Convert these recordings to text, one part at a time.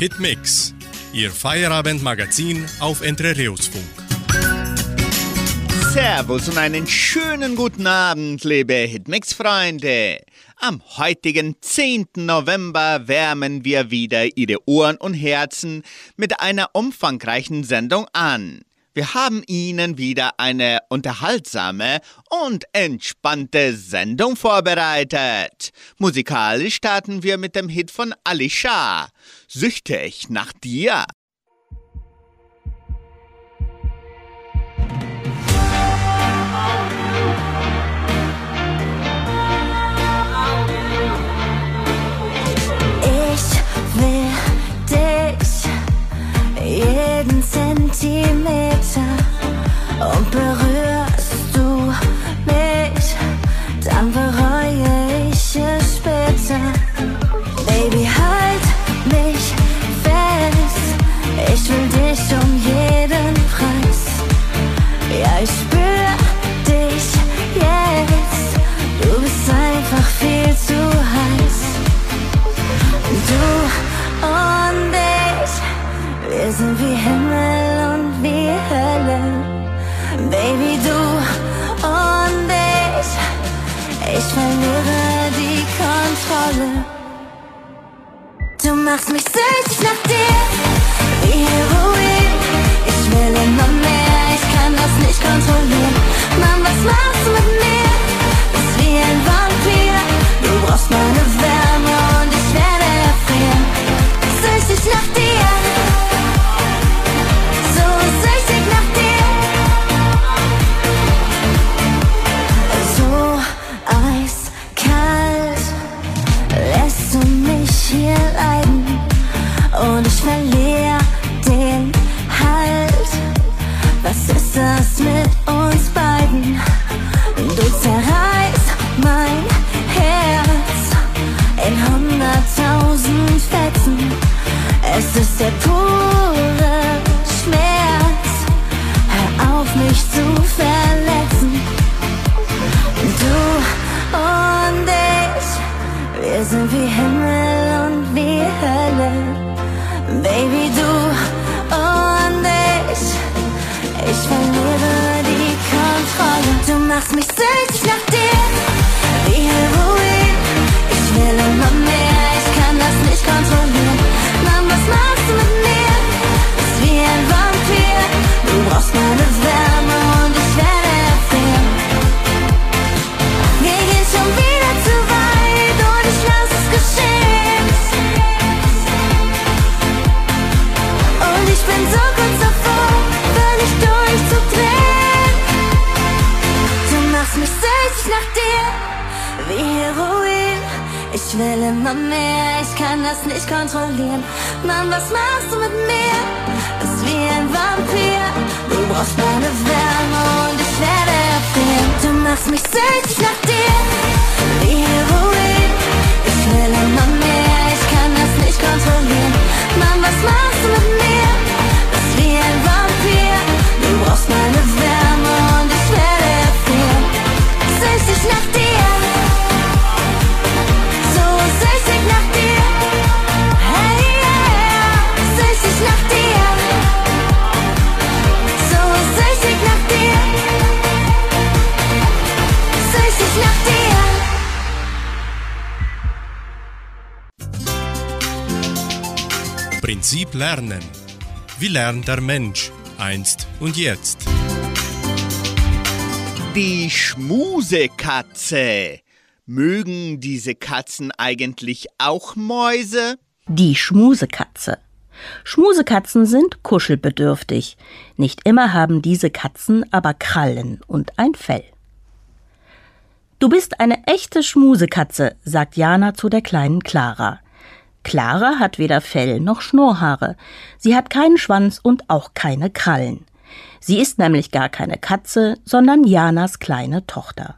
Hitmix, Ihr Feierabendmagazin auf Entrerios-Funk. Servus und einen schönen guten Abend, liebe Hitmix-Freunde. Am heutigen 10. November wärmen wir wieder Ihre Ohren und Herzen mit einer umfangreichen Sendung an. Wir haben Ihnen wieder eine unterhaltsame und entspannte Sendung vorbereitet. Musikalisch starten wir mit dem Hit von Alisha. Süchtig nach dir. Jeden Zentimeter und berührst du mich, dann bereue ich es später. Baby, halt mich fest, ich will dich um jeden Preis. Ja, ich sind wie Himmel und wie Hölle. Baby, du und ich, ich verliere die Kontrolle. Du machst mich süchtig nach dir, wie Heroin. Ich will immer mehr, ich kann das nicht kontrollieren. Mann, was machst du mit mir? Bist wie ein Vampir. Du brauchst meine Wärme und ich werde erfrieren. Süchtig nach dir. Prinzip Lernen. Wie lernt der Mensch einst und jetzt? Die Schmusekatze. Mögen diese Katzen eigentlich auch Mäuse? Die Schmusekatze. Schmusekatzen sind kuschelbedürftig. Nicht immer haben diese Katzen aber Krallen und ein Fell. Du bist eine echte Schmusekatze, sagt Jana zu der kleinen Clara. Clara hat weder Fell noch Schnurrhaare. Sie hat keinen Schwanz und auch keine Krallen. Sie ist nämlich gar keine Katze, sondern Janas kleine Tochter.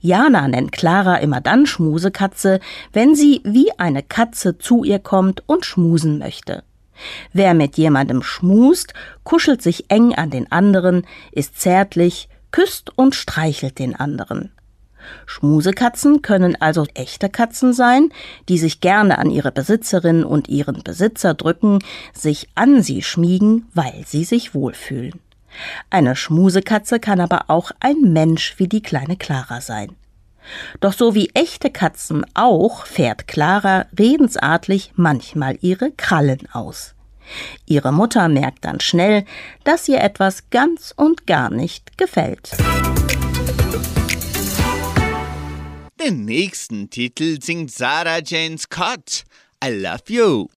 Jana nennt Clara immer dann Schmusekatze, wenn sie wie eine Katze zu ihr kommt und schmusen möchte. Wer mit jemandem schmust, kuschelt sich eng an den anderen, ist zärtlich, küsst und streichelt den anderen. Schmusekatzen können also echte Katzen sein, die sich gerne an ihre Besitzerin und ihren Besitzer drücken, sich an sie schmiegen, weil sie sich wohlfühlen. Eine Schmusekatze kann aber auch ein Mensch wie die kleine Clara sein. Doch so wie echte Katzen auch fährt Clara redensartig manchmal ihre Krallen aus. Ihre Mutter merkt dann schnell, dass ihr etwas ganz und gar nicht gefällt. Im nächsten Titel singt Sarah Jane Scott I Love You.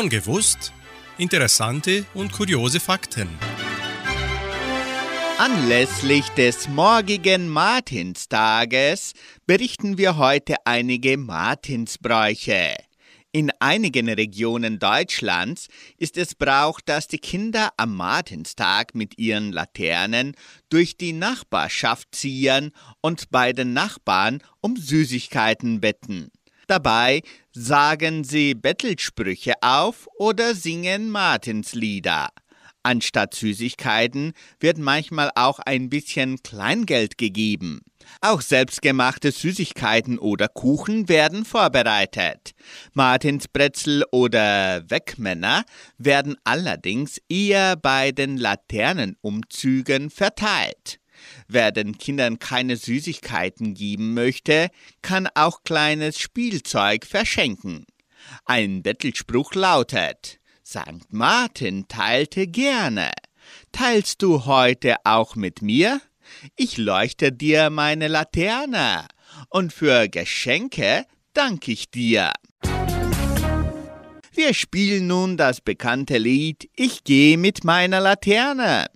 Schon gewusst? Interessante und kuriose Fakten. Anlässlich des morgigen Martinstages berichten wir heute einige Martinsbräuche. In einigen Regionen Deutschlands ist es Brauch, dass die Kinder am Martinstag mit ihren Laternen durch die Nachbarschaft ziehen und bei den Nachbarn um Süßigkeiten betten. Dabei sagen sie Bettelsprüche auf oder singen Martinslieder. Anstatt Süßigkeiten wird manchmal auch ein bisschen Kleingeld gegeben. Auch selbstgemachte Süßigkeiten oder Kuchen werden vorbereitet. Martinsbretzel oder Wegmänner werden allerdings eher bei den Laternenumzügen verteilt. Wer den Kindern keine Süßigkeiten geben möchte, kann auch kleines Spielzeug verschenken. Ein Bettelspruch lautet St. Martin teilte gerne. Teilst du heute auch mit mir? Ich leuchte dir meine Laterne und für Geschenke danke ich dir. Wir spielen nun das bekannte Lied Ich gehe mit meiner Laterne.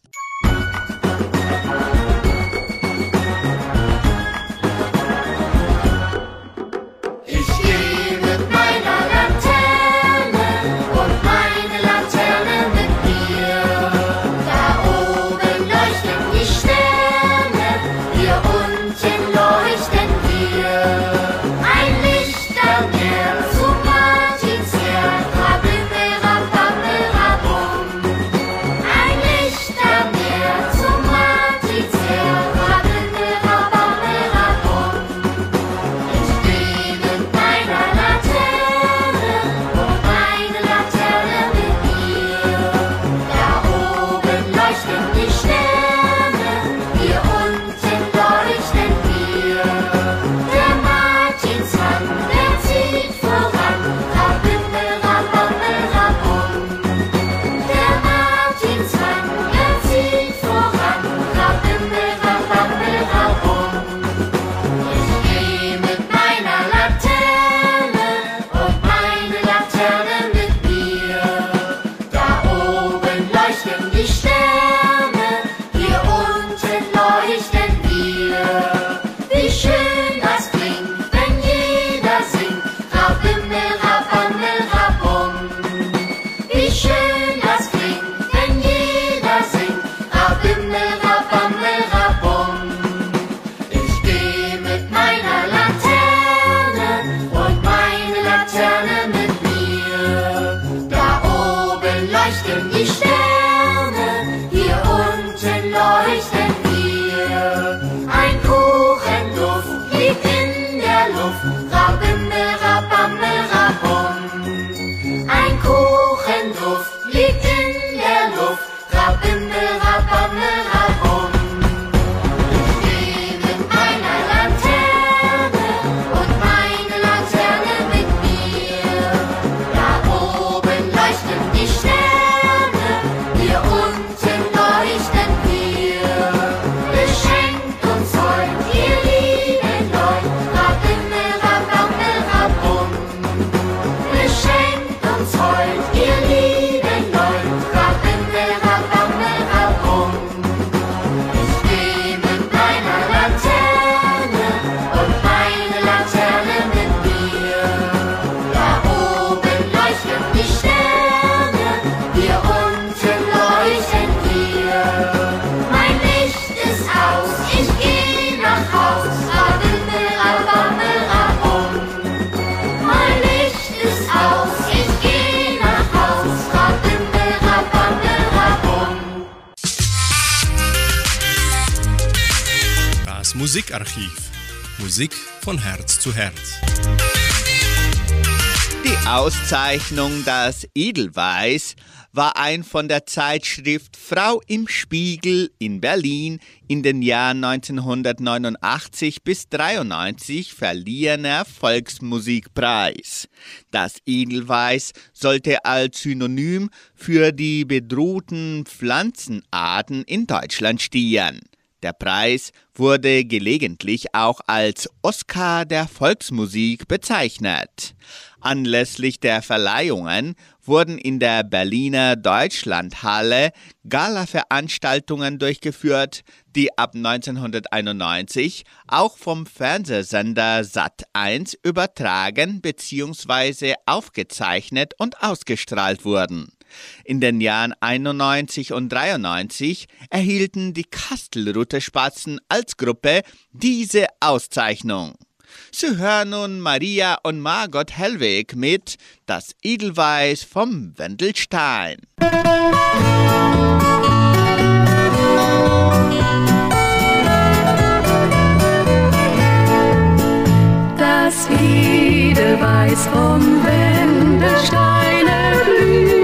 Musikarchiv. Musik von Herz zu Herz. Die Auszeichnung Das Edelweiß war ein von der Zeitschrift Frau im Spiegel in Berlin in den Jahren 1989 bis 93 verliehener Volksmusikpreis. Das Edelweiß sollte als Synonym für die bedrohten Pflanzenarten in Deutschland stehen. Der Preis wurde gelegentlich auch als Oscar der Volksmusik bezeichnet. Anlässlich der Verleihungen wurden in der Berliner Deutschlandhalle Gala-Veranstaltungen durchgeführt, die ab 1991 auch vom Fernsehsender Sat1 übertragen bzw. aufgezeichnet und ausgestrahlt wurden. In den Jahren 91 und 93 erhielten die Kastelruther Spatzen als Gruppe diese Auszeichnung. Sie hören nun Maria und Margot Hellweg mit Das Edelweiß vom Wendelstein. Das Edelweiß vom Wendelsteine blüht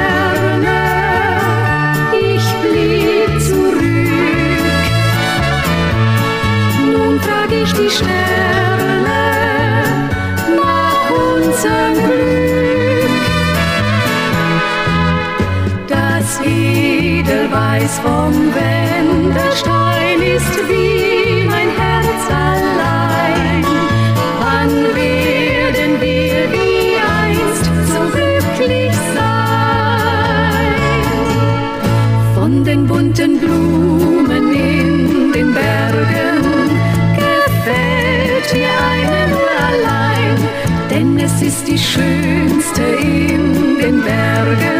Sterne nach unserem Glück. Das Edelweiß vom Wendelstein ist wie mein Herz allein. Wann werden wir wie einst so glücklich sein? Von den bunten Blumen ist die schönste in den Bergen,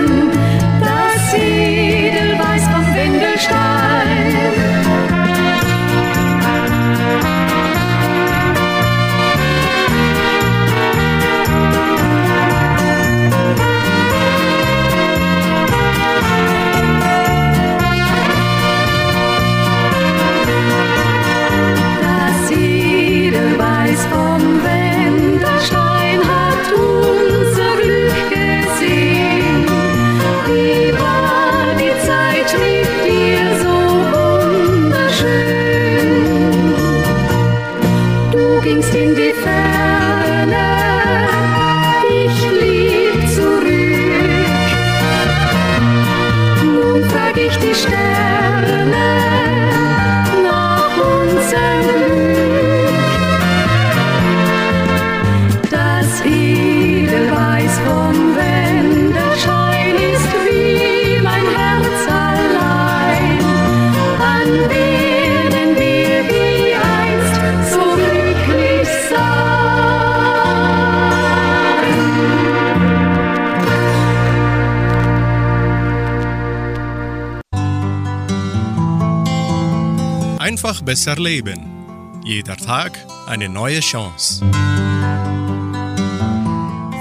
Einfach besser leben. Jeder Tag eine neue Chance.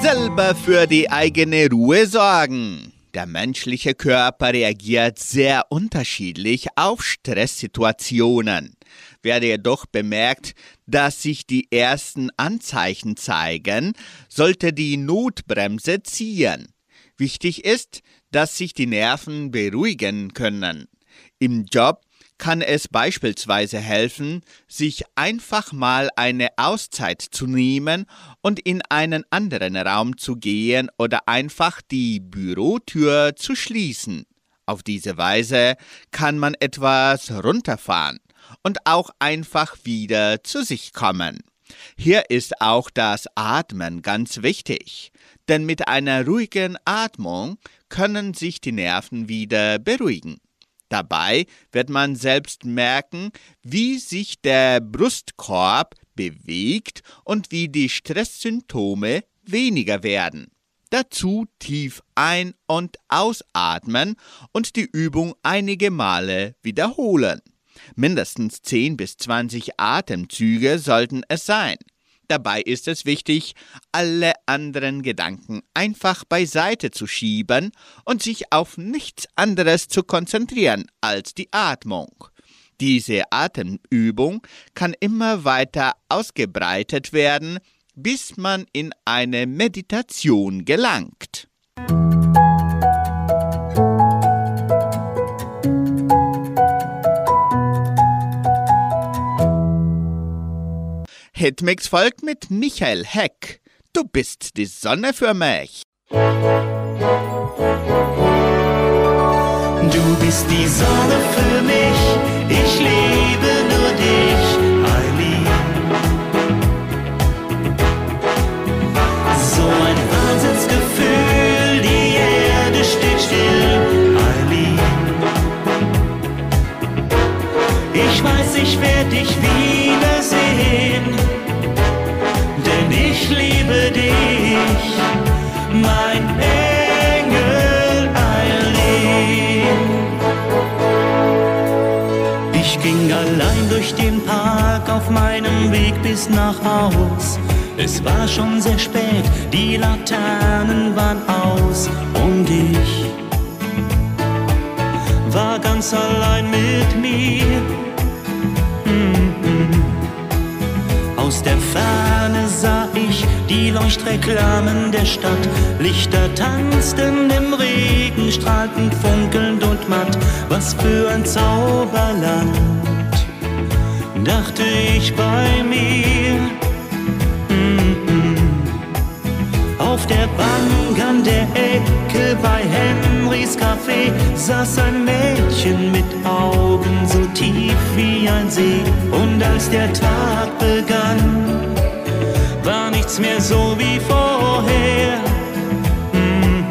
Selber für die eigene Ruhe sorgen. Der menschliche Körper reagiert sehr unterschiedlich auf Stresssituationen. Werde jedoch bemerkt, dass sich die ersten Anzeichen zeigen, sollte die Notbremse ziehen. Wichtig ist, dass sich die Nerven beruhigen können. Im Job kann es beispielsweise helfen, sich einfach mal eine Auszeit zu nehmen und in einen anderen Raum zu gehen oder einfach die Bürotür zu schließen. Auf diese Weise kann man etwas runterfahren und auch einfach wieder zu sich kommen. Hier ist auch das Atmen ganz wichtig, denn mit einer ruhigen Atmung können sich die Nerven wieder beruhigen. Dabei wird man selbst merken, wie sich der Brustkorb bewegt und wie die Stresssymptome weniger werden. Dazu tief ein- und ausatmen und die Übung einige Male wiederholen. Mindestens 10 bis 20 Atemzüge sollten es sein. Dabei ist es wichtig, alle anderen Gedanken einfach beiseite zu schieben und sich auf nichts anderes zu konzentrieren als die Atmung. Diese Atemübung kann immer weiter ausgebreitet werden, bis man in eine Meditation gelangt. Hitmix folgt mit Michael Heck. Du bist die Sonne für mich. Du bist die Sonne für mich, ich liebe nur dich, Eileen. So ein Wahnsinnsgefühl, die Erde steht still, Eileen. Ich weiß, ich werde dich wiedersehen, liebe dich, mein Engel Eileen. Ich ging allein durch den Park auf meinem Weg bis nach Haus. Es war schon sehr spät, die Laternen waren aus und ich war ganz allein mit mir. Mhm. Aus der Ferne sah ich die Leuchtreklamen der Stadt. Lichter tanzten im Regen, strahlten funkelnd und matt. Was für ein Zauberland. dachte ich bei mir. Der Bank an der Ecke bei Henrys Café saß ein Mädchen mit Augen so tief wie ein See. Und als der Tag begann, war nichts mehr so wie vorher. Mhm.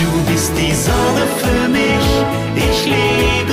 Du bist die Sorge für mich, ich liebe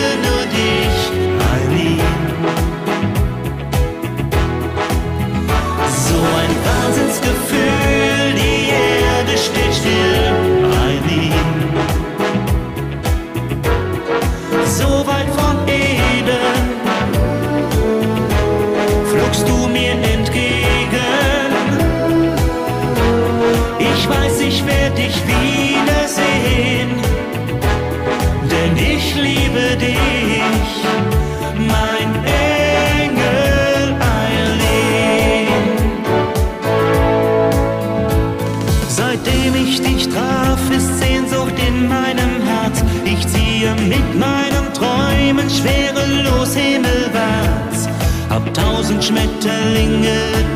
tausend Schmetterlinge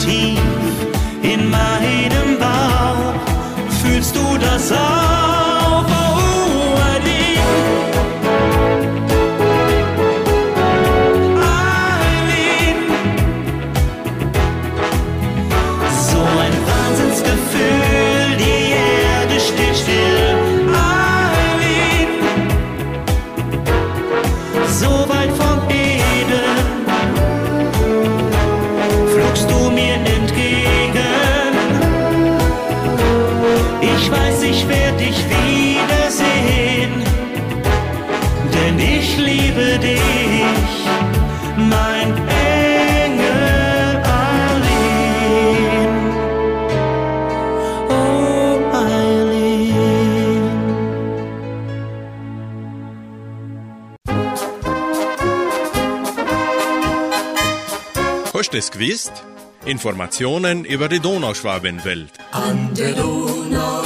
Gewusst? Informationen über die Donauschwabenwelt.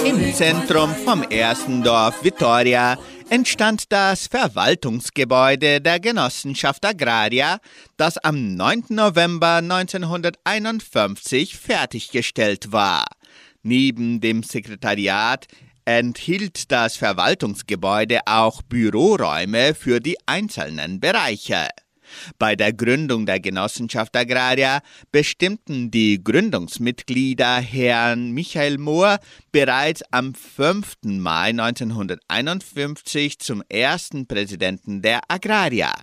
Im Zentrum vom ersten Dorf Vitoria entstand das Verwaltungsgebäude der Genossenschaft Agraria, das am 9. November 1951 fertiggestellt war. Neben dem Sekretariat enthielt das Verwaltungsgebäude auch Büroräume für die einzelnen Bereiche. Bei der Gründung der Genossenschaft Agraria bestimmten die Gründungsmitglieder Herrn Michael Mohr bereits am 5. Mai 1951 zum ersten Präsidenten der Agraria.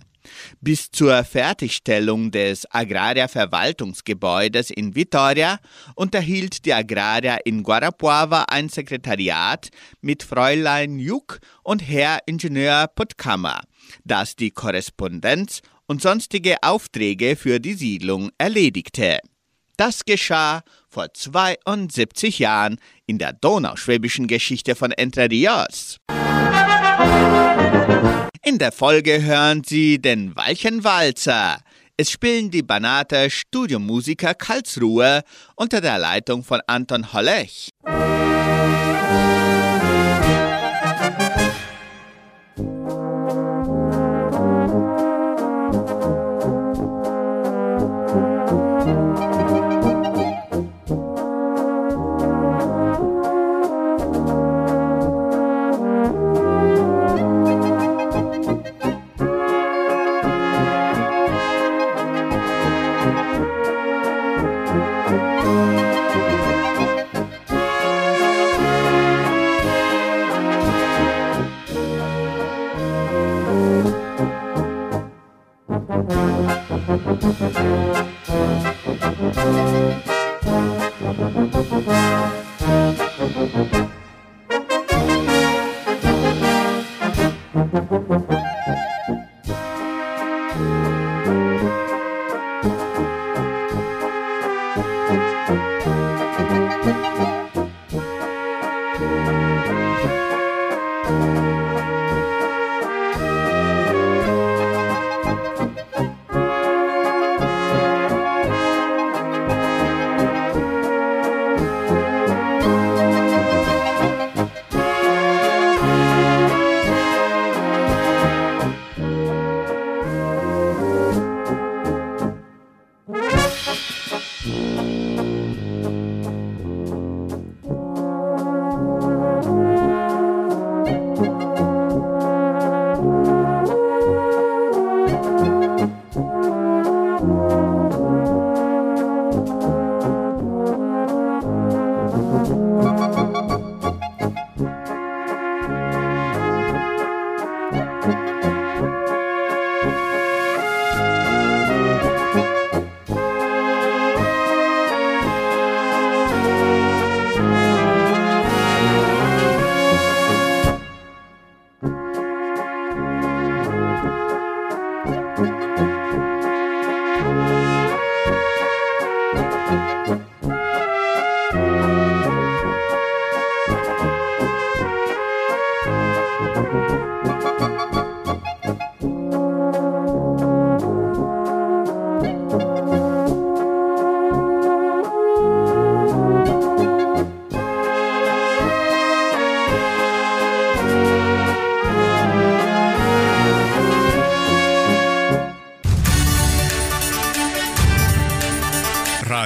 Bis zur Fertigstellung des Agraria-Verwaltungsgebäudes in Vitoria unterhielt die Agraria in Guarapuava ein Sekretariat mit Fräulein Juk und Herr Ingenieur Puttkammer, das die Korrespondenz und sonstige Aufträge für die Siedlung erledigte. Das geschah vor 72 Jahren in der donauschwäbischen Geschichte von Entre Rios. In der Folge hören Sie den Walchenwalzer. Es spielen die Banater Studiomusiker Karlsruhe unter der Leitung von Anton Hollech.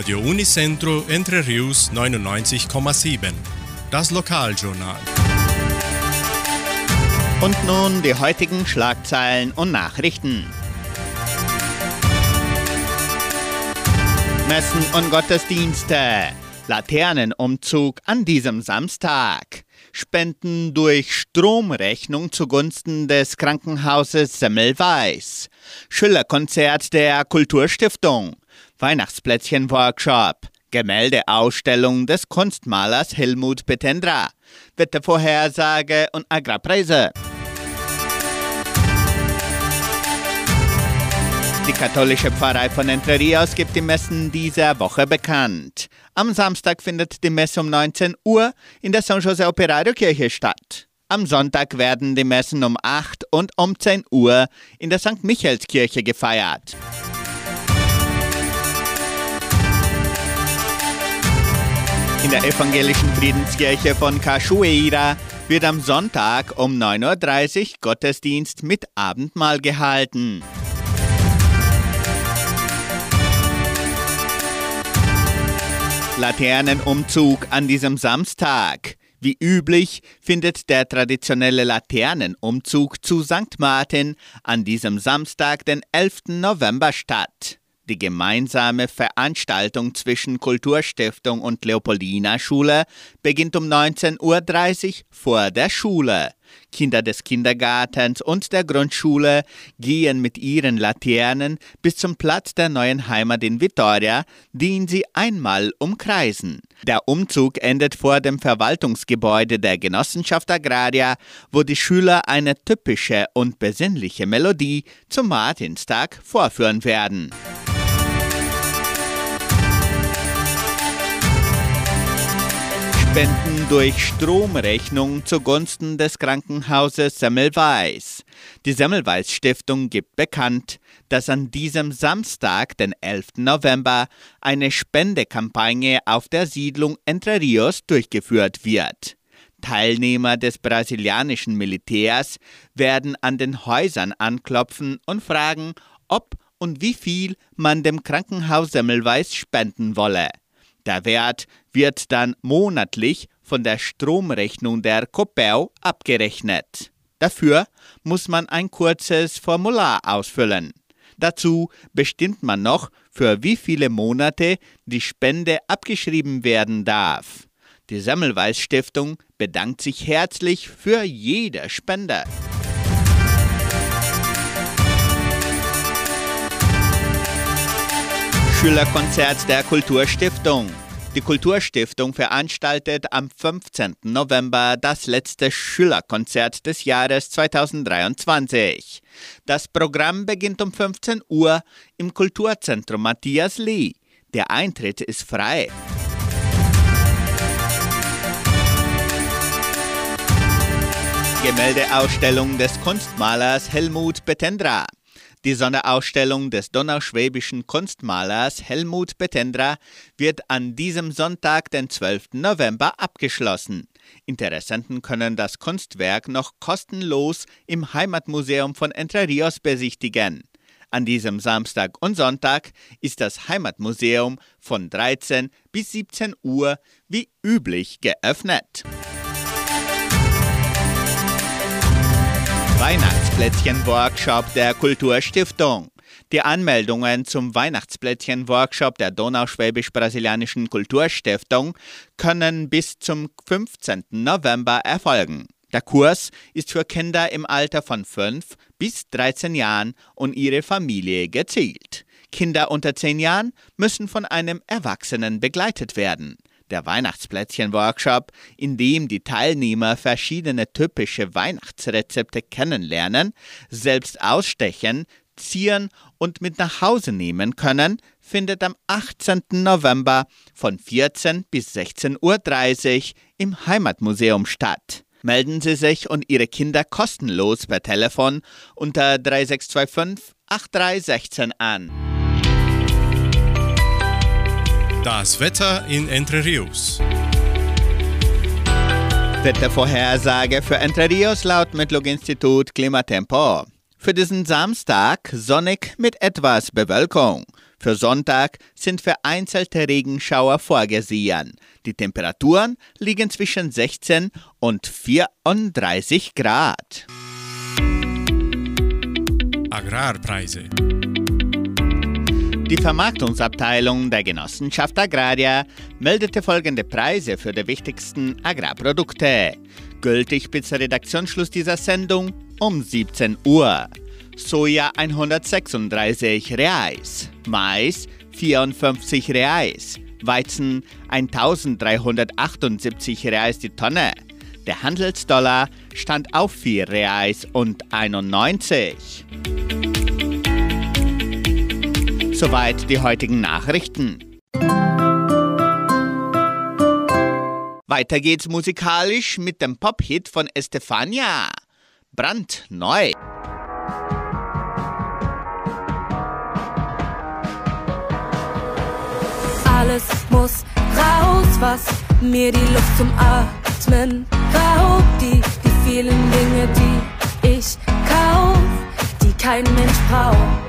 Radio Unicentro Entre Rius 99,7. Das Lokaljournal. Und nun die heutigen Schlagzeilen und Nachrichten. Messen und Gottesdienste. Laternenumzug an diesem Samstag. Spenden durch Stromrechnung zugunsten des Krankenhauses Semmelweis. Schülerkonzert der Kulturstiftung. Weihnachtsplätzchen-Workshop. Gemäldeausstellung des Kunstmalers Helmut Petendra. Wettervorhersage und Agrarpreise. Die katholische Pfarrei von Entre Rios gibt die Messen dieser Woche bekannt. Am Samstag findet die Messe um 19 Uhr in der San Jose Operario Kirche statt. Am Sonntag werden die Messen um 8 und um 10 Uhr in der St. Michaelskirche gefeiert. In der evangelischen Friedenskirche von Cachoeira wird am Sonntag um 9.30 Uhr Gottesdienst mit Abendmahl gehalten. Laternenumzug an diesem Samstag. Wie üblich findet der traditionelle Laternenumzug zu St. Martin an diesem Samstag, den 11. November statt. Die gemeinsame Veranstaltung zwischen Kulturstiftung und Leopoldina Schule beginnt um 19.30 Uhr vor der Schule. Kinder des Kindergartens und der Grundschule gehen mit ihren Laternen bis zum Platz der neuen Heimat in Vitoria, den sie einmal umkreisen. Der Umzug endet vor dem Verwaltungsgebäude der Genossenschaft Agraria, wo die Schüler eine typische und besinnliche Melodie zum Martinstag vorführen werden. Spenden durch Stromrechnung zugunsten des Krankenhauses Semmelweis. Die Semmelweis Stiftung gibt bekannt, dass an diesem Samstag, den 11. November, eine Spendekampagne auf der Siedlung Entre Rios durchgeführt wird. Teilnehmer des brasilianischen Militärs werden an den Häusern anklopfen und fragen, ob und wie viel man dem Krankenhaus Semmelweis spenden wolle. Der Wert wird dann monatlich von der Stromrechnung der Copel abgerechnet. Dafür muss man ein kurzes Formular ausfüllen. Dazu bestimmt man noch, für wie viele Monate die Spende abgeschrieben werden darf. Die Semmelweis Stiftung bedankt sich herzlich für jede Spende. Schülerkonzert der Kulturstiftung. Die Kulturstiftung veranstaltet am 15. November das letzte Schülerkonzert des Jahres 2023. Das Programm beginnt um 15 Uhr im Kulturzentrum Matthias Lee. Der Eintritt ist frei. Gemäldeausstellung des Kunstmalers Helmut Betendra. Die Sonderausstellung des donauschwäbischen Kunstmalers Helmut Betendra wird an diesem Sonntag, den 12. November, abgeschlossen. Interessenten können das Kunstwerk noch kostenlos im Heimatmuseum von Entre Rios besichtigen. An diesem Samstag und Sonntag ist das Heimatmuseum von 13 bis 17 Uhr wie üblich geöffnet. Weihnachtsplätzchen-Workshop der Kulturstiftung. Die Anmeldungen zum Weihnachtsplätzchen-Workshop der Donauschwäbisch-Brasilianischen Kulturstiftung können bis zum 15. November erfolgen. Der Kurs ist für Kinder im Alter von 5 bis 13 Jahren und ihre Familie gezielt. Kinder unter 10 Jahren müssen von einem Erwachsenen begleitet werden der Weihnachtsplätzchen-Workshop, in dem die Teilnehmer verschiedene typische Weihnachtsrezepte kennenlernen, selbst ausstechen, zieren und mit nach Hause nehmen können, findet am 18. November von 14 bis 16.30 Uhr im Heimatmuseum statt. Melden Sie sich und Ihre Kinder kostenlos per Telefon unter 3625 8316 an. Das Wetter in Entre Rios. Wettervorhersage für Entre Rios laut Metlog-Institut Klimatempo. Für diesen Samstag sonnig mit etwas Bewölkung. Für Sonntag sind vereinzelte Regenschauer vorgesehen. Die Temperaturen liegen zwischen 16 und 34 Grad. Agrarpreise. Die Vermarktungsabteilung der Genossenschaft Agraria meldete folgende Preise für die wichtigsten Agrarprodukte. Gültig bis Redaktionsschluss dieser Sendung um 17 Uhr. Soja 136 Reais, Mais 54 Reais, Weizen 1378 Reais die Tonne. Der Handelsdollar stand auf 4 Reais und 91. Soweit die heutigen Nachrichten. Weiter geht's musikalisch mit dem Pop-Hit von Estefania. Brandneu. Alles muss raus, was mir die Luft zum Atmen raubt. Die, die vielen Dinge, die ich kauf, die kein Mensch braucht.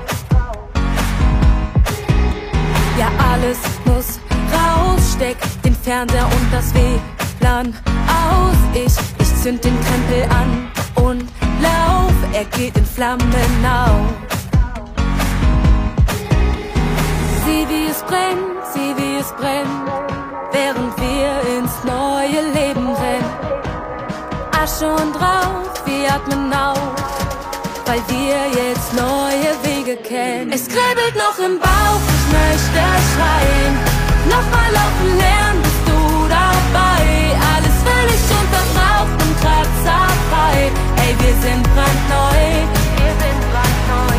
Ja, alles muss raus, steck den Fernseher und das WLAN aus. Ich, ich zünd den Krempel an und lauf, er geht in Flammen auf. Sieh, wie es brennt, sieh, wie es brennt, während wir ins neue Leben rennen. Asche und Rauch, wir atmen auf, weil wir jetzt neue Wege kennen. Es kribbelt noch im Bauch, ich möchte schreien. Nochmal laufen lernen, bist du dabei? Alles völlig untertaucht und kratzerfrei. Ey, wir sind brandneu. Wir sind brandneu.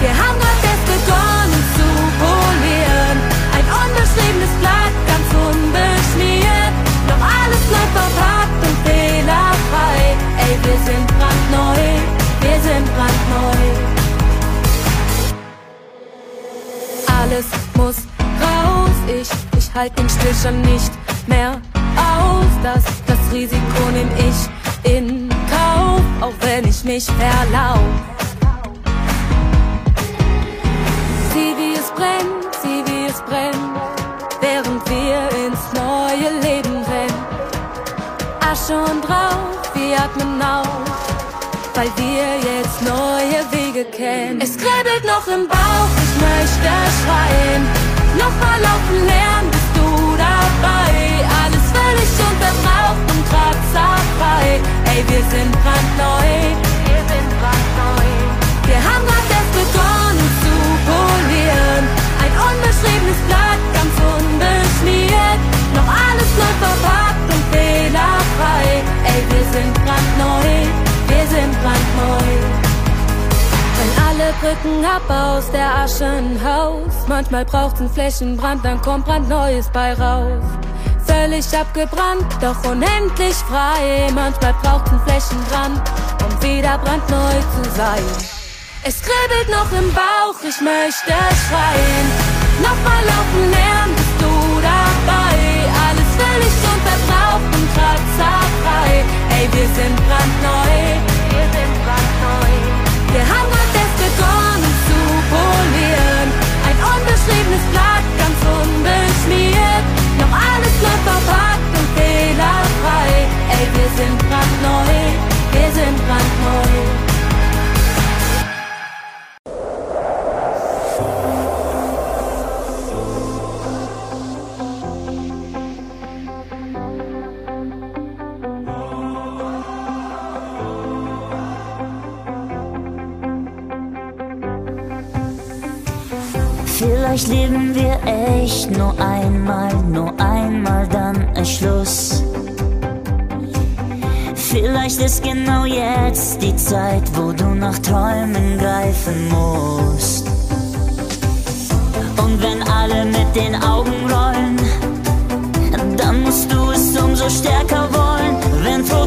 Wir haben grad erst begonnen zu polieren. Ein unbeschriebenes Blatt, ganz unbeschmiert. Doch alles läuft verpackt und fehlerfrei. Ey, wir sind brandneu. Wir sind brandneu. Alles muss raus. Ich, ich halt den Stillstand nicht mehr aus. Das, das Risiko nehm ich in Kauf, auch wenn ich mich verlauf. Sieh, wie es brennt, sieh, wie es brennt, während wir ins neue Leben rennen. Asche und Rauch, wir atmen auf, weil wir jetzt neue Wege kennen. Es kribbelt noch im Bauch, ich möchte schreien. Nochmal laufen lernen, bist du dabei? Alles völlig untertaucht und kratzerfrei. Ey, wir sind brandneu. Wir sind brandneu. Wir haben grad erst begonnen zu polieren. Ein unbeschriebenes Blatt, ganz unbeschmiert. Noch alles läuft verpackt und fehlerfrei. Ey, wir sind brandneu. Wir sind brandneu. Wenn alle Brücken ab aus der Asche ein Haus. Manchmal braucht's einen Flächenbrand, dann kommt brandneues bei raus. Völlig abgebrannt, doch unendlich frei. Manchmal braucht's einen Flächenbrand, um wieder brandneu zu sein. Es kribbelt noch im Bauch, ich möchte schreien. Nochmal laufen lernen, kratzerfrei. Ey, wir sind brandneu. Wir sind brandneu. Wir haben grad erst begonnen zu polieren. Ein unbeschriebenes Blatt, ganz unbeschmiert. Noch alles läuft verpackt und fehlerfrei. Ey, wir sind brandneu. Wir sind brandneu. Vielleicht leben wir echt nur einmal, nur einmal, dann ist Schluss. Vielleicht ist genau jetzt die Zeit, wo du nach Träumen greifen musst. Und wenn alle mit den Augen rollen, dann musst du es umso stärker wollen. Wenn vor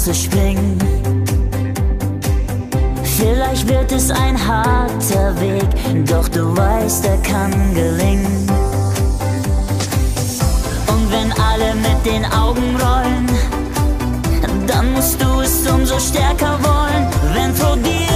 zu springen. Vielleicht wird es ein harter Weg, doch du weißt, er kann gelingen. Und wenn alle mit den Augen rollen, dann musst du es umso stärker wollen. Wenn vor dir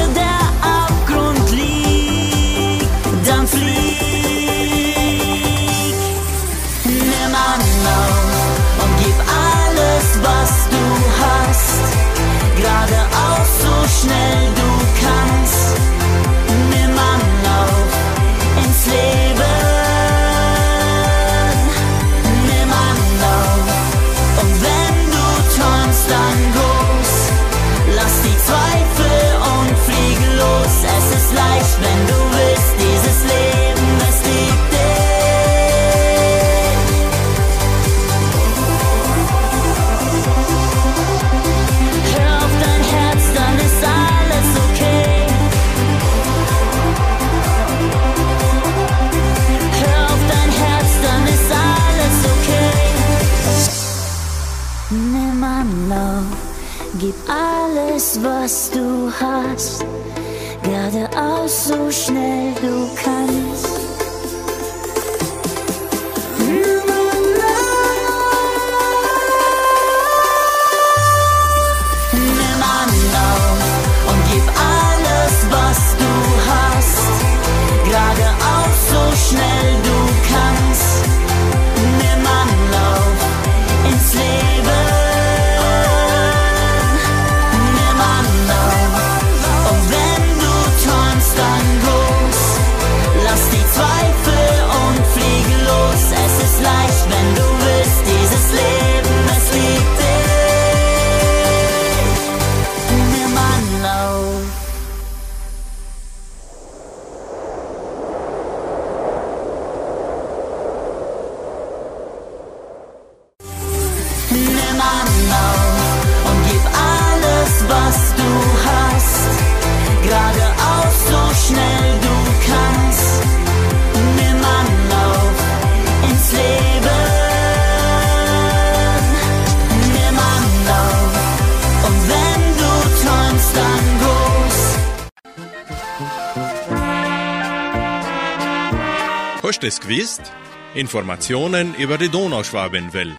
Gewusst? Informationen über die Donauschwabenwelle.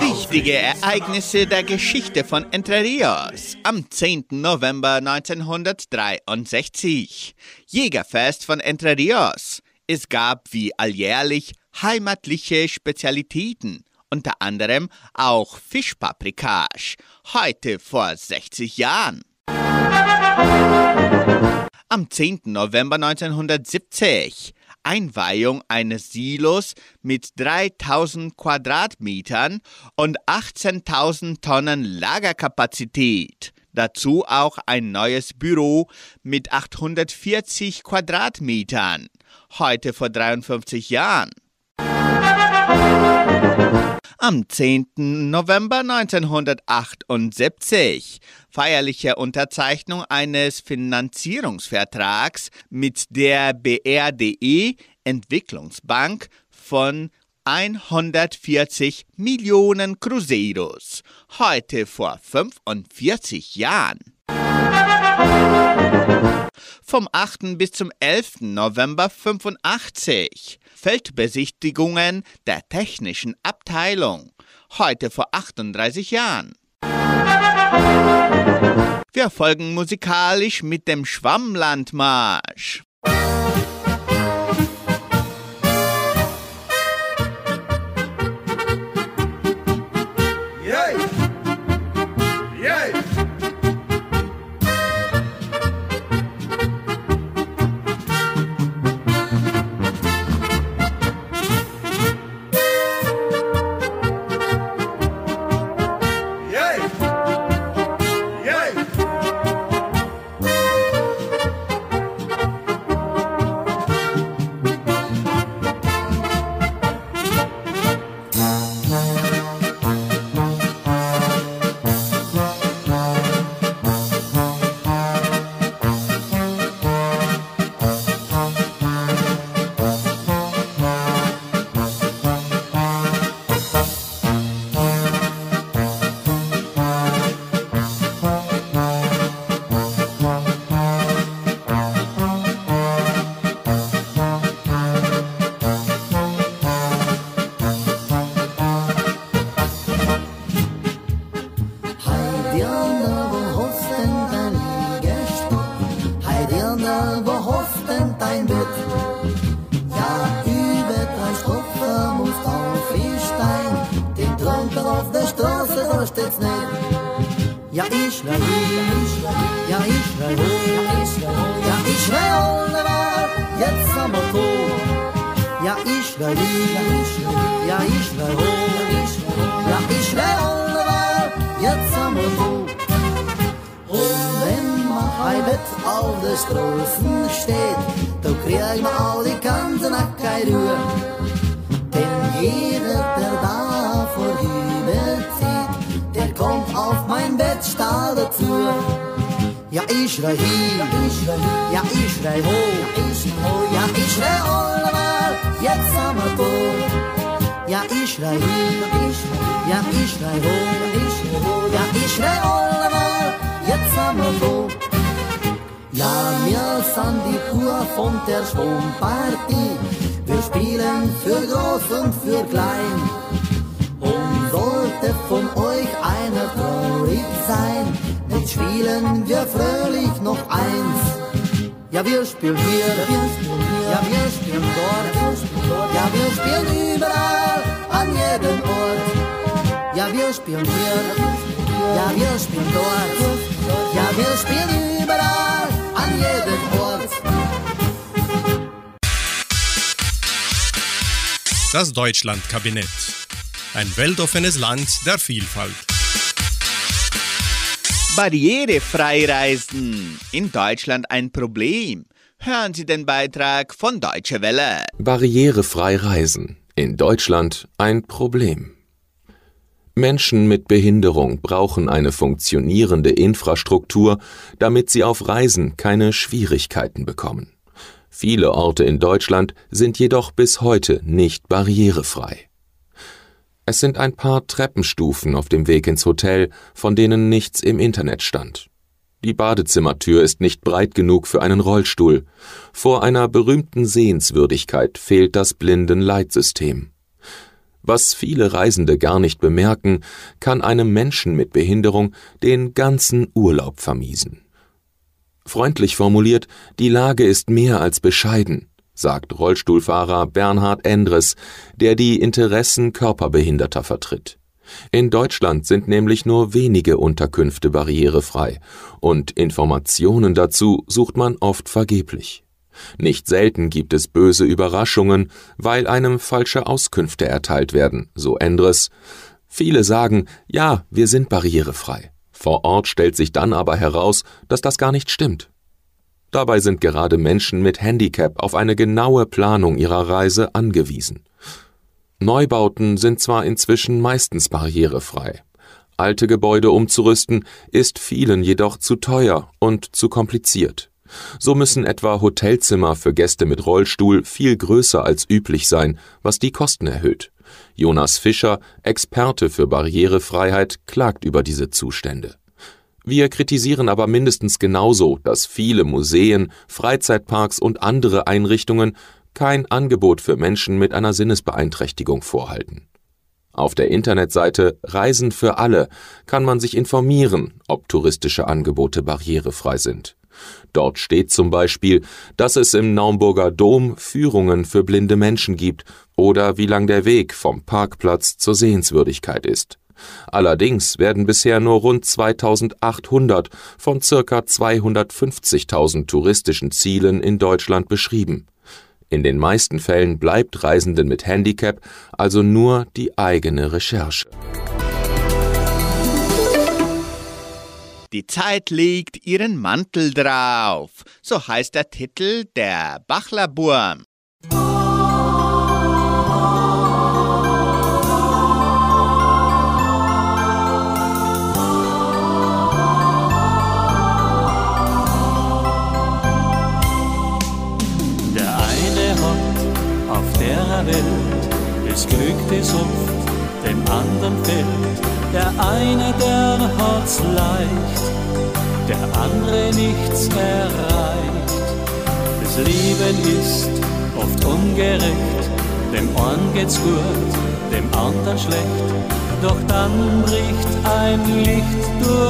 Wichtige Ereignisse der Geschichte von Entre Rios am 10. November 1963. Jägerfest von Entre Rios. Es gab wie alljährlich heimatliche Spezialitäten, unter anderem auch Fischpaprikage, heute vor 60 Jahren. Am 10. November 1970 Einweihung eines Silos mit 3000 Quadratmetern und 18.000 Tonnen Lagerkapazität. Dazu auch ein neues Büro mit 840 Quadratmetern. Heute vor 53 Jahren. Am 10. November 1978 feierliche Unterzeichnung eines Finanzierungsvertrags mit der BRDE Entwicklungsbank von 140 Millionen Cruzeiros. Heute vor 45 Jahren. Vom 8. bis zum 11. November 85 Feldbesichtigungen der technischen Abteilung. Heute vor 38 Jahren. Wir folgen musikalisch mit dem Schwammlandmarsch. Ja, wir spielen hier, ja, wir spielen dort, ja, wir spielen überall, an jedem Ort. Ja, wir spielen hier, ja, wir spielen dort, ja, wir spielen überall, an jedem Ort. Das Deutschlandkabinett. Ein weltoffenes Land der Vielfalt. Barrierefrei reisen. In Deutschland ein Problem. Hören Sie den Beitrag von Deutsche Welle. Barrierefrei reisen. In Deutschland ein Problem. Menschen mit Behinderung brauchen eine funktionierende Infrastruktur, damit sie auf Reisen keine Schwierigkeiten bekommen. Viele Orte in Deutschland sind jedoch bis heute nicht barrierefrei. Es sind ein paar Treppenstufen auf dem Weg ins Hotel, von denen nichts im Internet stand. Die Badezimmertür ist nicht breit genug für einen Rollstuhl. Vor einer berühmten Sehenswürdigkeit fehlt das Blindenleitsystem. Was viele Reisende gar nicht bemerken, kann einem Menschen mit Behinderung den ganzen Urlaub vermiesen. Freundlich formuliert, die Lage ist mehr als bescheiden, sagt Rollstuhlfahrer Bernhard Endres, der die Interessen Körperbehinderter vertritt. In Deutschland sind nämlich nur wenige Unterkünfte barrierefrei und Informationen dazu sucht man oft vergeblich. Nicht selten gibt es böse Überraschungen, weil einem falsche Auskünfte erteilt werden, so Endres. Viele sagen, ja, wir sind barrierefrei. Vor Ort stellt sich dann aber heraus, dass das gar nicht stimmt. Dabei sind gerade Menschen mit Handicap auf eine genaue Planung ihrer Reise angewiesen. Neubauten sind zwar inzwischen meistens barrierefrei. Alte Gebäude umzurüsten ist vielen jedoch zu teuer und zu kompliziert. So müssen etwa Hotelzimmer für Gäste mit Rollstuhl viel größer als üblich sein, was die Kosten erhöht. Jonas Fischer, Experte für Barrierefreiheit, klagt über diese Zustände. Wir kritisieren aber mindestens genauso, dass viele Museen, Freizeitparks und andere Einrichtungen kein Angebot für Menschen mit einer Sinnesbeeinträchtigung vorhalten. Auf der Internetseite Reisen für alle kann man sich informieren, ob touristische Angebote barrierefrei sind. Dort steht zum Beispiel, dass es im Naumburger Dom Führungen für blinde Menschen gibt oder wie lang der Weg vom Parkplatz zur Sehenswürdigkeit ist. Allerdings werden bisher nur rund 2800 von circa 250.000 touristischen Zielen in Deutschland beschrieben. In den meisten Fällen bleibt Reisenden mit Handicap also nur die eigene Recherche. Die Zeit legt ihren Mantel drauf. So heißt der Titel der Bachlerburm. Welt das Glück des oft dem anderen fehlt. Der eine, der hat's leicht, der andere nichts erreicht. Das Leben ist oft ungerecht, dem einen geht's gut, dem anderen schlecht. Doch dann bricht ein Licht durch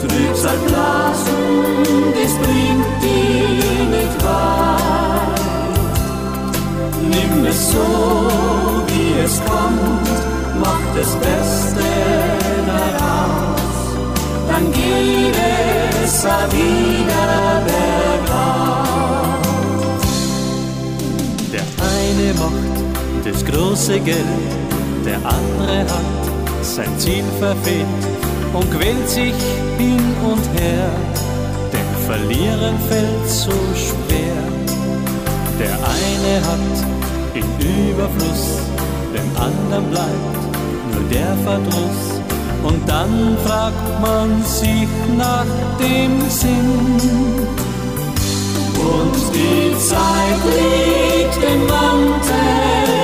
Trübsal blasen, das bringt dich nicht weit. Nimm es so, wie es kommt, mach das Beste daraus, dann geht es wieder bergauf. Der eine macht das große Geld, der andere hat sein Ziel verfehlt und quält sich hin und her. Dem Verlieren fällt so schwer. Der eine hat in Überfluss, dem anderen bleibt nur der Verdruss. Und dann fragt man sich nach dem Sinn. Und die Zeit legt den Mantel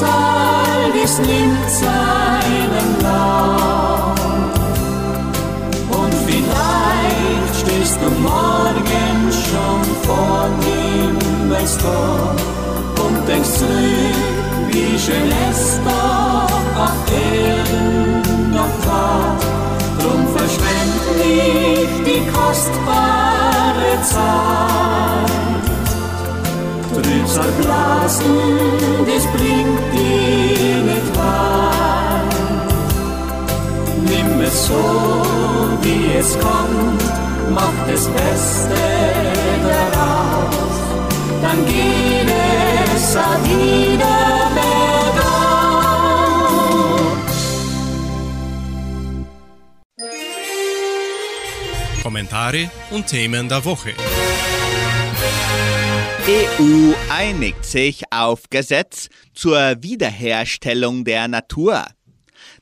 das nimmt seinen Lauf. Und vielleicht stehst du morgen schon vor Himmelstor und denkst zurück, wie schön es doch auf Erden noch war. Drum verschwend nicht die kostbare Zeit. Trübsal blasen, das bringt dich nicht weit. Nimm es so, wie es kommt, mach das Beste daraus dann geht es wieder. Kommentare und Themen der Woche. EU einigt sich auf Gesetz zur Wiederherstellung der Natur.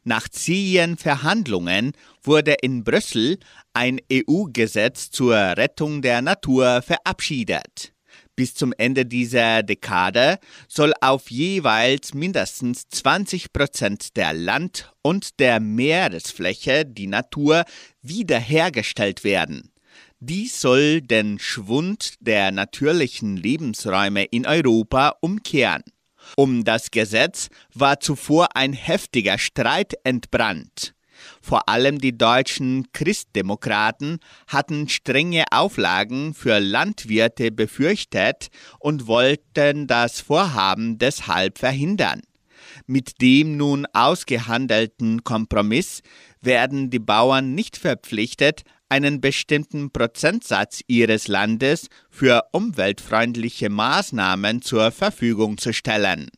Nach zehn Verhandlungen wurde in Brüssel ein EU-Gesetz zur Rettung der Natur verabschiedet. Bis zum Ende dieser Dekade soll auf jeweils mindestens 20 Prozent der Land- und der Meeresfläche die Natur wiederhergestellt werden. Dies soll den Schwund der natürlichen Lebensräume in Europa umkehren. Um das Gesetz war zuvor ein heftiger Streit entbrannt. Vor allem die deutschen Christdemokraten hatten strenge Auflagen für Landwirte befürchtet und wollten das Vorhaben deshalb verhindern. Mit dem nun ausgehandelten Kompromiss werden die Bauern nicht verpflichtet, einen bestimmten Prozentsatz ihres Landes für umweltfreundliche Maßnahmen zur Verfügung zu stellen.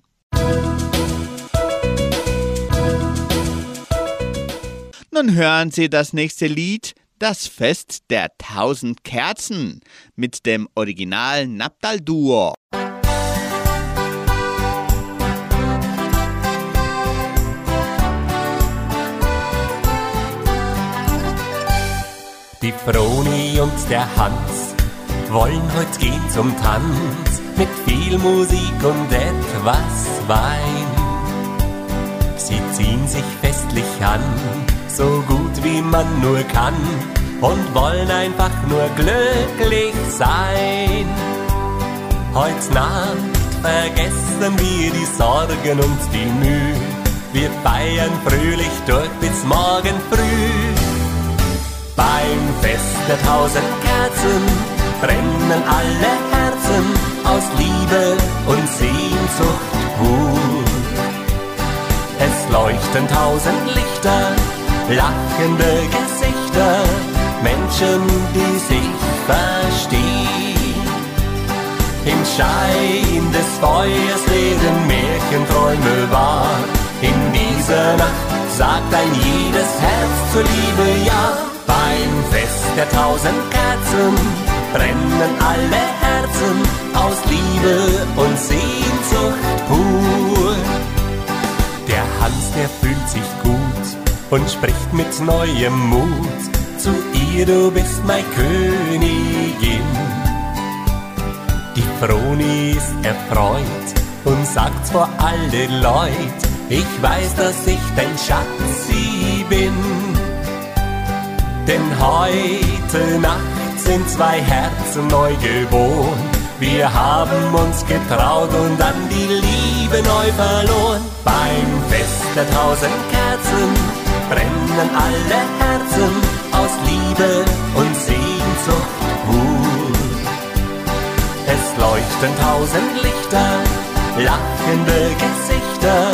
Nun hören Sie das nächste Lied, das Fest der tausend Kerzen, mit dem Original Naptal-Duo. Die Froni und der Hans wollen heute gehen zum Tanz mit viel Musik und etwas Wein. Sie ziehen sich festlich an, so gut wie man nur kann und wollen einfach nur glücklich sein. Heut Nacht vergessen wir die Sorgen und die Mühe. Wir feiern fröhlich durch bis morgen früh. Beim Fest der tausend Kerzen brennen alle Herzen aus Liebe und Sehnsucht pur. Es leuchten tausend Lichter, lachende Gesichter, Menschen, die sich verstehen. Im Schein des Feuers werden Märchenträume wahr. In dieser Nacht sagt ein jedes Herz zur Liebe ja. Beim Fest der tausend Kerzen brennen alle Herzen aus Liebe und Sehnsucht pur. Der Hans, der fühlt sich gut und spricht mit neuem Mut zu ihr, du bist meine Königin. Die Froni ist erfreut und sagt vor alle Leut, ich weiß, dass ich dein Schatz sie bin. Denn heute Nacht sind zwei Herzen neu geboren. Wir haben uns getraut und dann die Liebe neu verloren. Beim Fest der tausend Kerzen brennen alle Herzen aus Liebe und Sehnsucht pur. Es leuchten tausend Lichter, lachende Gesichter,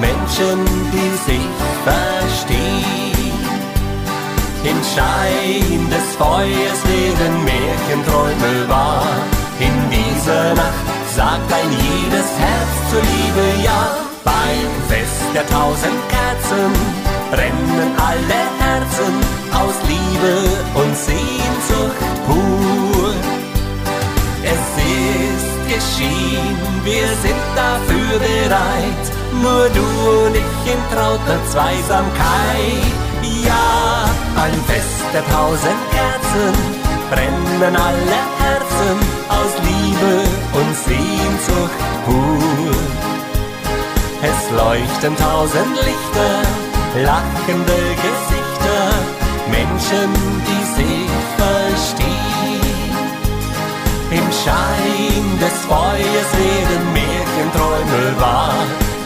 Menschen, die sich verstehen. Im Schein des Feuers werden Märchenträume wahr. In dieser Nacht sagt ein jedes Herz zur Liebe ja. Beim Fest der tausend Kerzen brennen alle Herzen aus Liebe und Sehnsucht pur. Es ist geschehen, wir sind dafür bereit, nur du und ich in trauter Zweisamkeit. Ja, beim Fest der tausend Kerzen brennen alle Herzen aus Liebe und Sehnsucht pur. Es leuchten tausend Lichter, lachende Gesichter, Menschen, die sich verstehen. Im Schein des Feuers werden Märchenträume wahr.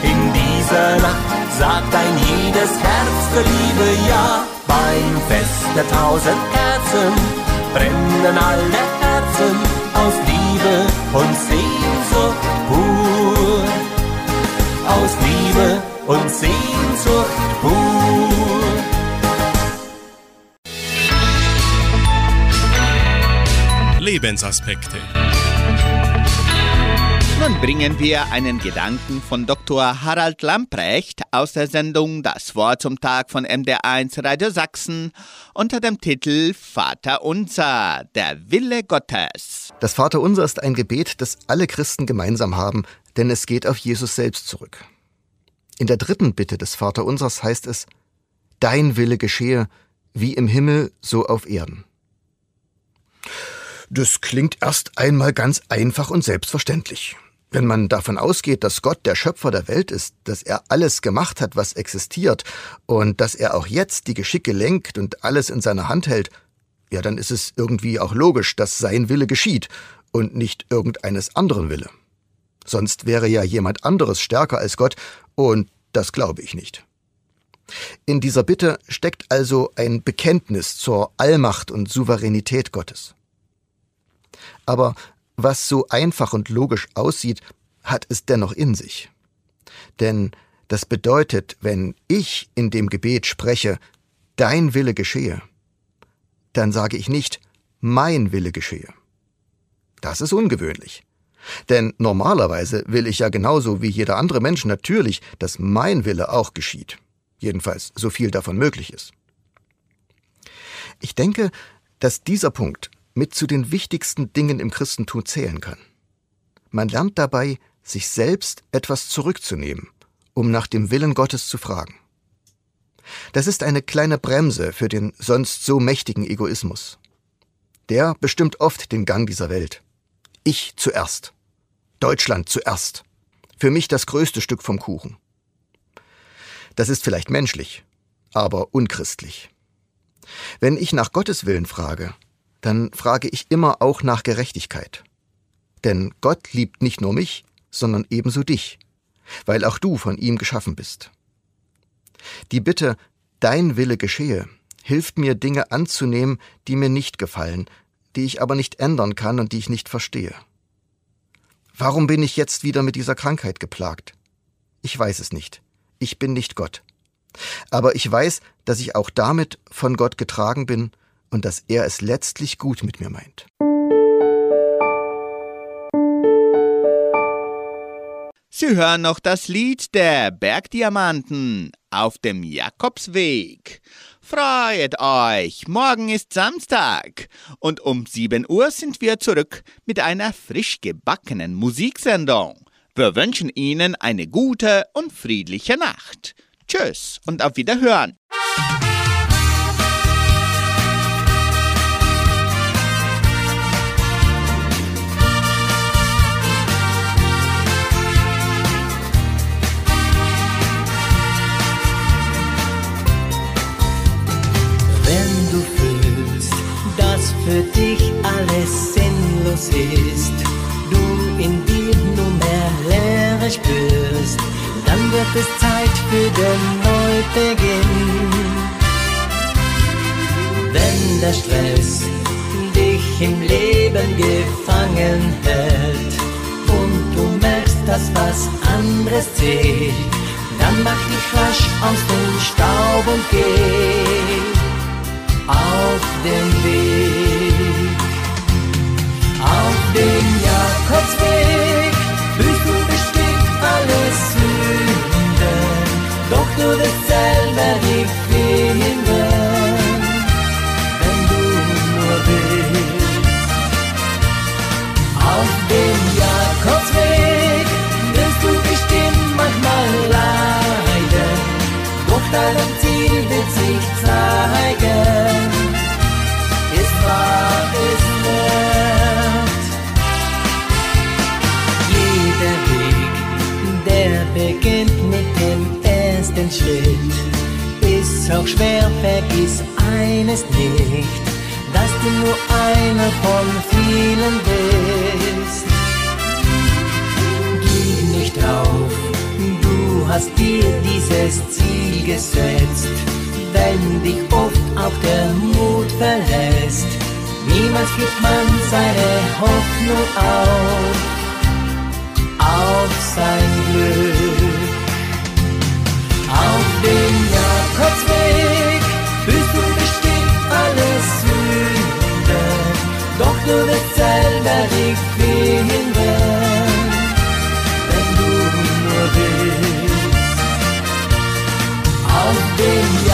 In dieser Nacht sagt ein jedes Herz für Liebe ja. Beim Fest der tausend Kerzen brennen alle Herzen aus Liebe und Sehnsucht pur. Aus Liebe und Sehnsucht pur. Lebensaspekte. Nun bringen wir einen Gedanken von Dr. Harald Lamprecht aus der Sendung Das Wort zum Tag von MDR1 Radio Sachsen unter dem Titel Vater unser, der Wille Gottes. Das Vaterunser ist ein Gebet, das alle Christen gemeinsam haben, denn es geht auf Jesus selbst zurück. In der dritten Bitte des Vaterunsers heißt es, Dein Wille geschehe, wie im Himmel, so auf Erden. Das klingt erst einmal ganz einfach und selbstverständlich. Wenn man davon ausgeht, dass Gott der Schöpfer der Welt ist, dass er alles gemacht hat, was existiert, und dass er auch jetzt die Geschicke lenkt und alles in seiner Hand hält, ja, dann ist es irgendwie auch logisch, dass sein Wille geschieht und nicht irgendeines anderen Wille. Sonst wäre ja jemand anderes stärker als Gott, und das glaube ich nicht. In dieser Bitte steckt also ein Bekenntnis zur Allmacht und Souveränität Gottes. Aber was so einfach und logisch aussieht, hat es dennoch in sich. Denn das bedeutet, wenn ich in dem Gebet spreche, dein Wille geschehe, dann sage ich nicht, mein Wille geschehe. Das ist ungewöhnlich. Denn normalerweise will ich ja genauso wie jeder andere Mensch natürlich, dass mein Wille auch geschieht. Jedenfalls so viel davon möglich ist. Ich denke, dass dieser Punkt mit zu den wichtigsten Dingen im Christentum zählen kann. Man lernt dabei, sich selbst etwas zurückzunehmen, um nach dem Willen Gottes zu fragen. Das ist eine kleine Bremse für den sonst so mächtigen Egoismus. Der bestimmt oft den Gang dieser Welt. Ich zuerst. Deutschland zuerst. Für mich das größte Stück vom Kuchen. Das ist vielleicht menschlich, aber unchristlich. Wenn ich nach Gottes Willen frage, dann frage ich immer auch nach Gerechtigkeit. Denn Gott liebt nicht nur mich, sondern ebenso dich, weil auch du von ihm geschaffen bist. Die Bitte, dein Wille geschehe, hilft mir Dinge anzunehmen, die mir nicht gefallen, die ich aber nicht ändern kann und die ich nicht verstehe. Warum bin ich jetzt wieder mit dieser Krankheit geplagt? Ich weiß es nicht. Ich bin nicht Gott. Aber ich weiß, dass ich auch damit von Gott getragen bin und dass er es letztlich gut mit mir meint. Sie hören noch das Lied der Bergdiamanten auf dem Jakobsweg. Freut euch, morgen ist Samstag und um 7 Uhr sind wir zurück mit einer frisch gebackenen Musiksendung. Wir wünschen Ihnen eine gute und friedliche Nacht. Tschüss und auf Wiederhören. Für dich alles sinnlos ist, du in dir nur mehr Leere spürst, dann wird es Zeit für den Neubeginn. Wenn der Stress dich im Leben gefangen hält und du merkst, dass was anderes zählt, dann mach dich rasch aus dem Staub und geh auf den Weg. Auf dem Jakobsweg büßt du bestimmt alles Sünden, doch du wirst selber dich finden, wenn du nur willst. Auf dem Jakobsweg wirst du bestimmt manchmal leiden, doch dein Ziel wird sich zeigen. Ist auch schwer, vergiss eines nicht, dass du nur einer von vielen bist. Gib nicht auf, du hast dir dieses Ziel gesetzt, wenn dich oft auch der Mut verlässt. Niemals gibt man seine Hoffnung auf, auf sein Glück. Auf dem Jakobsweg bist du bestimmt alles Sünde, doch du wirst selber nicht finden, wenn du nur willst. Auf dem Jakobsweg.